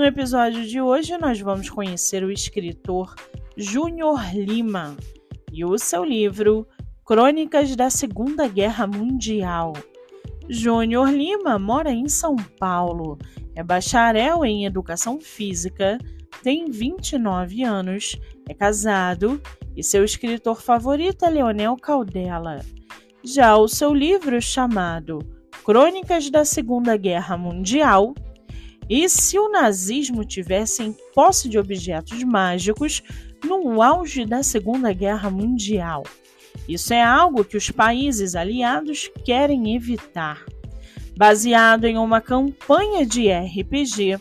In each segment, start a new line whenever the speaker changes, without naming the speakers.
No episódio de hoje, nós vamos conhecer o escritor Júnior Lima e o seu livro Crônicas da Segunda Guerra Mundial. Júnior Lima mora em São Paulo, é bacharel em Educação Física, tem 29 anos, é casado e seu escritor favorito é Leonel Caldela. Já o seu livro chamado Crônicas da Segunda Guerra Mundial e se o nazismo tivesse em posse de objetos mágicos no auge da Segunda Guerra Mundial? Isso é algo que os países aliados querem evitar. Baseado em uma campanha de RPG,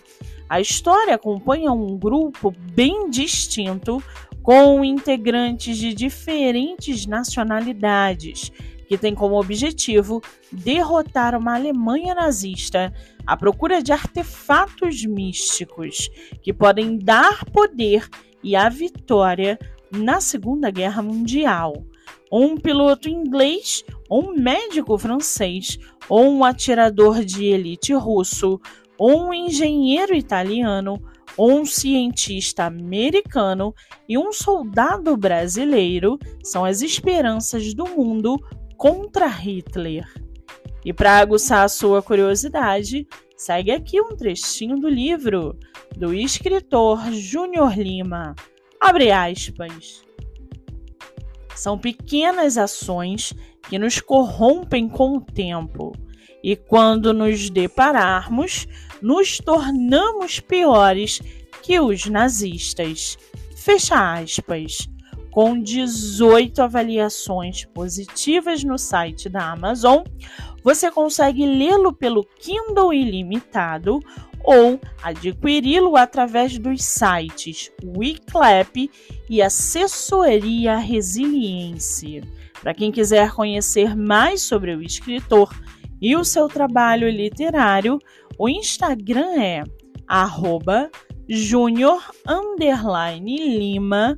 a história acompanha um grupo bem distinto com integrantes de diferentes nacionalidades que tem como objetivo derrotar uma Alemanha nazista à procura de artefatos místicos que podem dar poder e a vitória na Segunda Guerra Mundial. Um piloto inglês, um médico francês, um atirador de elite russo, um engenheiro italiano, um cientista americano e um soldado brasileiro são as esperanças do mundo contra Hitler. E para aguçar a sua curiosidade, segue aqui um trechinho do livro do escritor Júnior Lima. Abre aspas. São pequenas ações que nos corrompem com o tempo, e quando nos depararmos, nos tornamos piores que os nazistas. Fecha aspas com 18 avaliações positivas no site da Amazon. Você consegue lê-lo pelo Kindle ilimitado ou adquiri-lo através dos sites Wiclap e Assessoria Resiliência. Para quem quiser conhecer mais sobre o escritor e o seu trabalho literário, o Instagram é arroba junior lima